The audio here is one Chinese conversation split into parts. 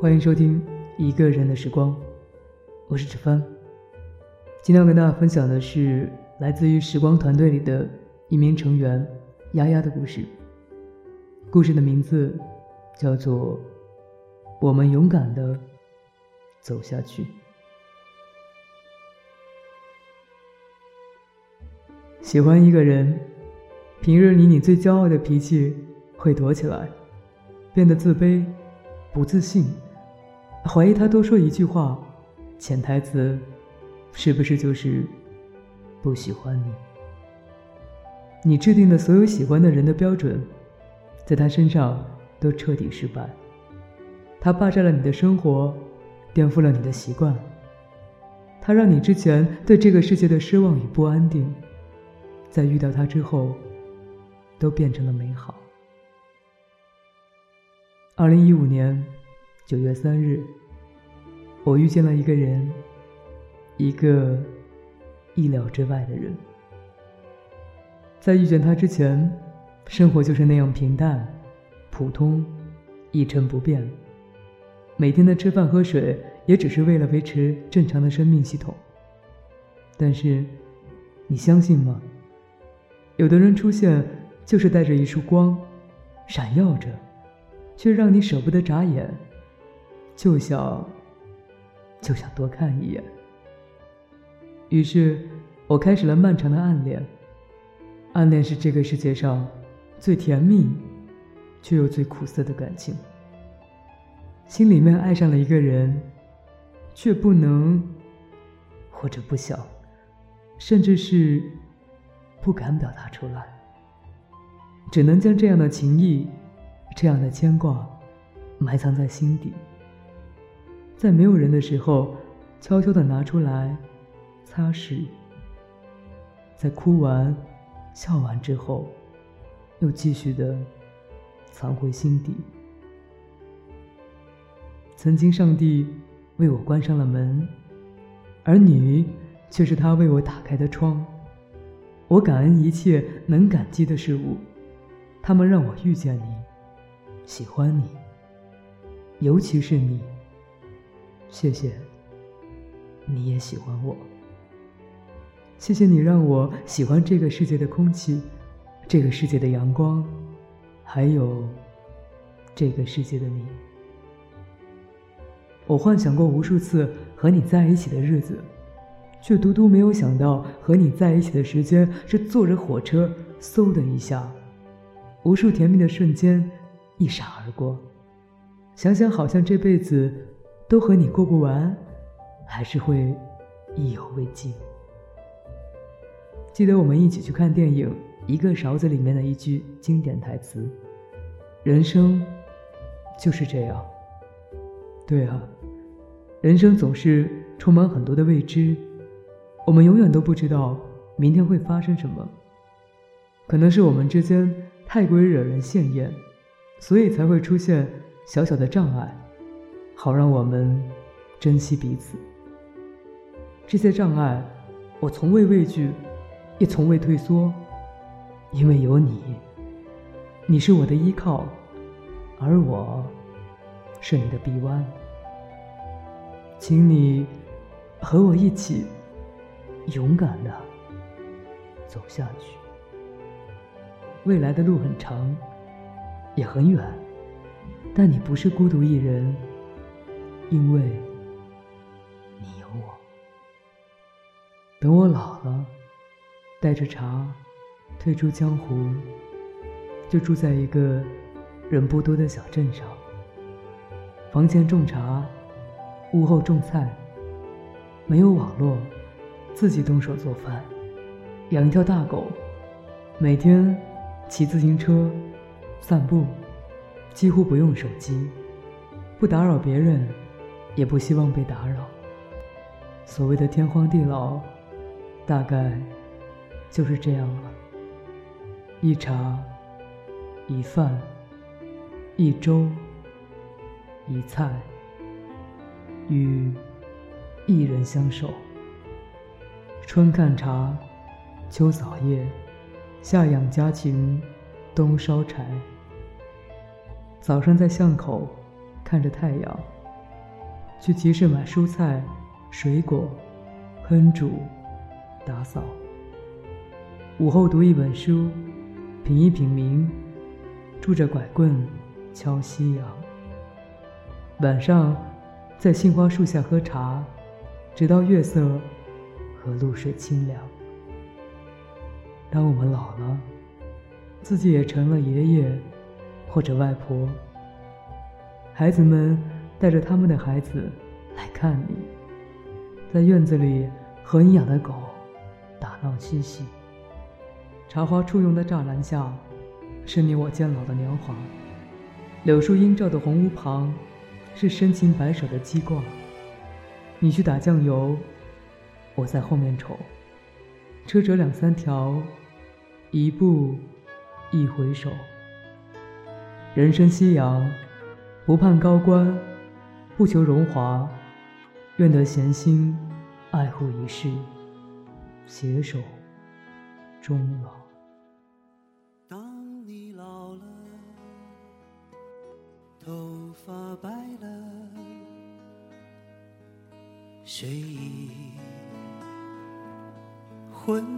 欢迎收听《一个人的时光》，我是芷帆。今天要跟大家分享的是来自于时光团队里的一名成员丫丫的故事。故事的名字叫做《我们勇敢的走下去》。喜欢一个人，平日里你最骄傲的脾气会躲起来，变得自卑、不自信。怀疑他多说一句话，潜台词是不是就是不喜欢你？你制定的所有喜欢的人的标准，在他身上都彻底失败。他霸占了你的生活，颠覆了你的习惯。他让你之前对这个世界的失望与不安定，在遇到他之后，都变成了美好。二零一五年九月三日。我遇见了一个人，一个意料之外的人。在遇见他之前，生活就是那样平淡、普通、一成不变。每天的吃饭喝水，也只是为了维持正常的生命系统。但是，你相信吗？有的人出现，就是带着一束光，闪耀着，却让你舍不得眨眼，就像……就想多看一眼，于是我开始了漫长的暗恋。暗恋是这个世界上最甜蜜，却又最苦涩的感情。心里面爱上了一个人，却不能，或者不想，甚至是不敢表达出来，只能将这样的情谊，这样的牵挂，埋藏在心底。在没有人的时候，悄悄的拿出来擦拭；在哭完、笑完之后，又继续的藏回心底。曾经，上帝为我关上了门，而你却是他为我打开的窗。我感恩一切能感激的事物，他们让我遇见你，喜欢你，尤其是你。谢谢，你也喜欢我。谢谢你让我喜欢这个世界的空气，这个世界的阳光，还有这个世界的你。我幻想过无数次和你在一起的日子，却独独没有想到和你在一起的时间是坐着火车，嗖的一下，无数甜蜜的瞬间一闪而过。想想好像这辈子。都和你过不完，还是会意犹未尽。记得我们一起去看电影《一个勺子》里面的一句经典台词：“人生就是这样。”对啊，人生总是充满很多的未知，我们永远都不知道明天会发生什么。可能是我们之间太过于惹人羡艳，所以才会出现小小的障碍。好让我们珍惜彼此。这些障碍，我从未畏惧，也从未退缩，因为有你。你是我的依靠，而我是你的臂弯。请你和我一起勇敢的走下去。未来的路很长，也很远，但你不是孤独一人。因为你有我，等我老了，带着茶退出江湖，就住在一个人不多的小镇上。房前种茶，屋后种菜，没有网络，自己动手做饭，养一条大狗，每天骑自行车散步，几乎不用手机，不打扰别人。也不希望被打扰。所谓的天荒地老，大概就是这样了。一茶，一饭，一粥，一菜，与一人相守。春看茶，秋扫叶，夏养家禽，冬烧柴。早上在巷口看着太阳。去集市买蔬菜、水果，烹煮、打扫。午后读一本书，品一品茗，拄着拐棍敲夕阳。晚上在杏花树下喝茶，直到月色和露水清凉。当我们老了，自己也成了爷爷或者外婆，孩子们带着他们的孩子来看你，在院子里和你养的狗打闹嬉戏。茶花簇拥的栅栏下，是你我渐老的年华；柳树映照的红屋旁，是深情白首的鸡挂。你去打酱油，我在后面瞅。车辙两三条，一步一回首。人生夕阳，不盼高官，不求荣华，愿得闲心，爱护一世，携手终老。头发白了，睡意昏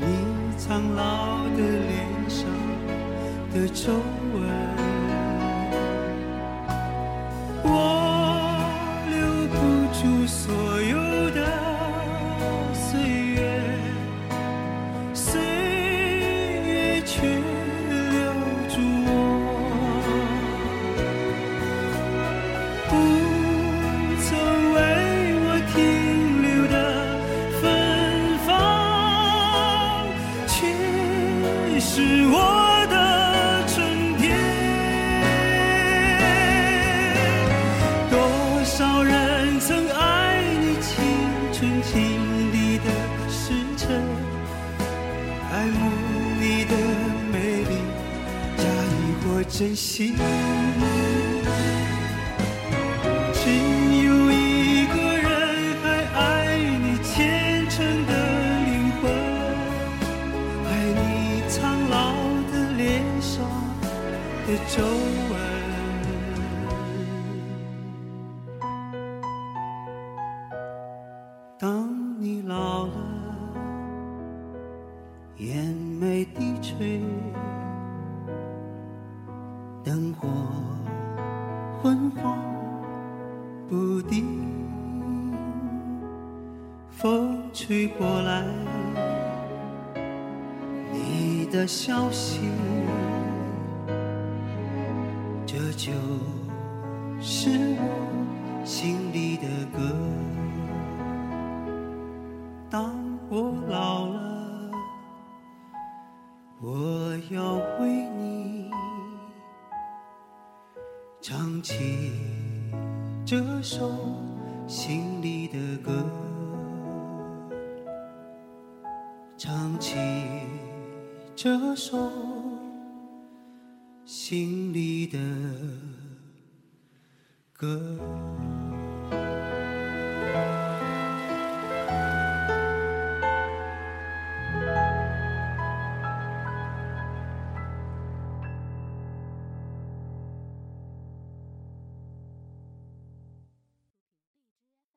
你苍老的脸上的皱纹。纯情里的时针爱慕你的美丽假意或真心。只有一个人还爱你虔诚的灵魂爱你苍老的脸上的皱纹。昏黄不定，吹过来，你的消息，这就是我心里的歌。当我老了，我要为你唱起这首心里的歌。唱起这首心里的歌。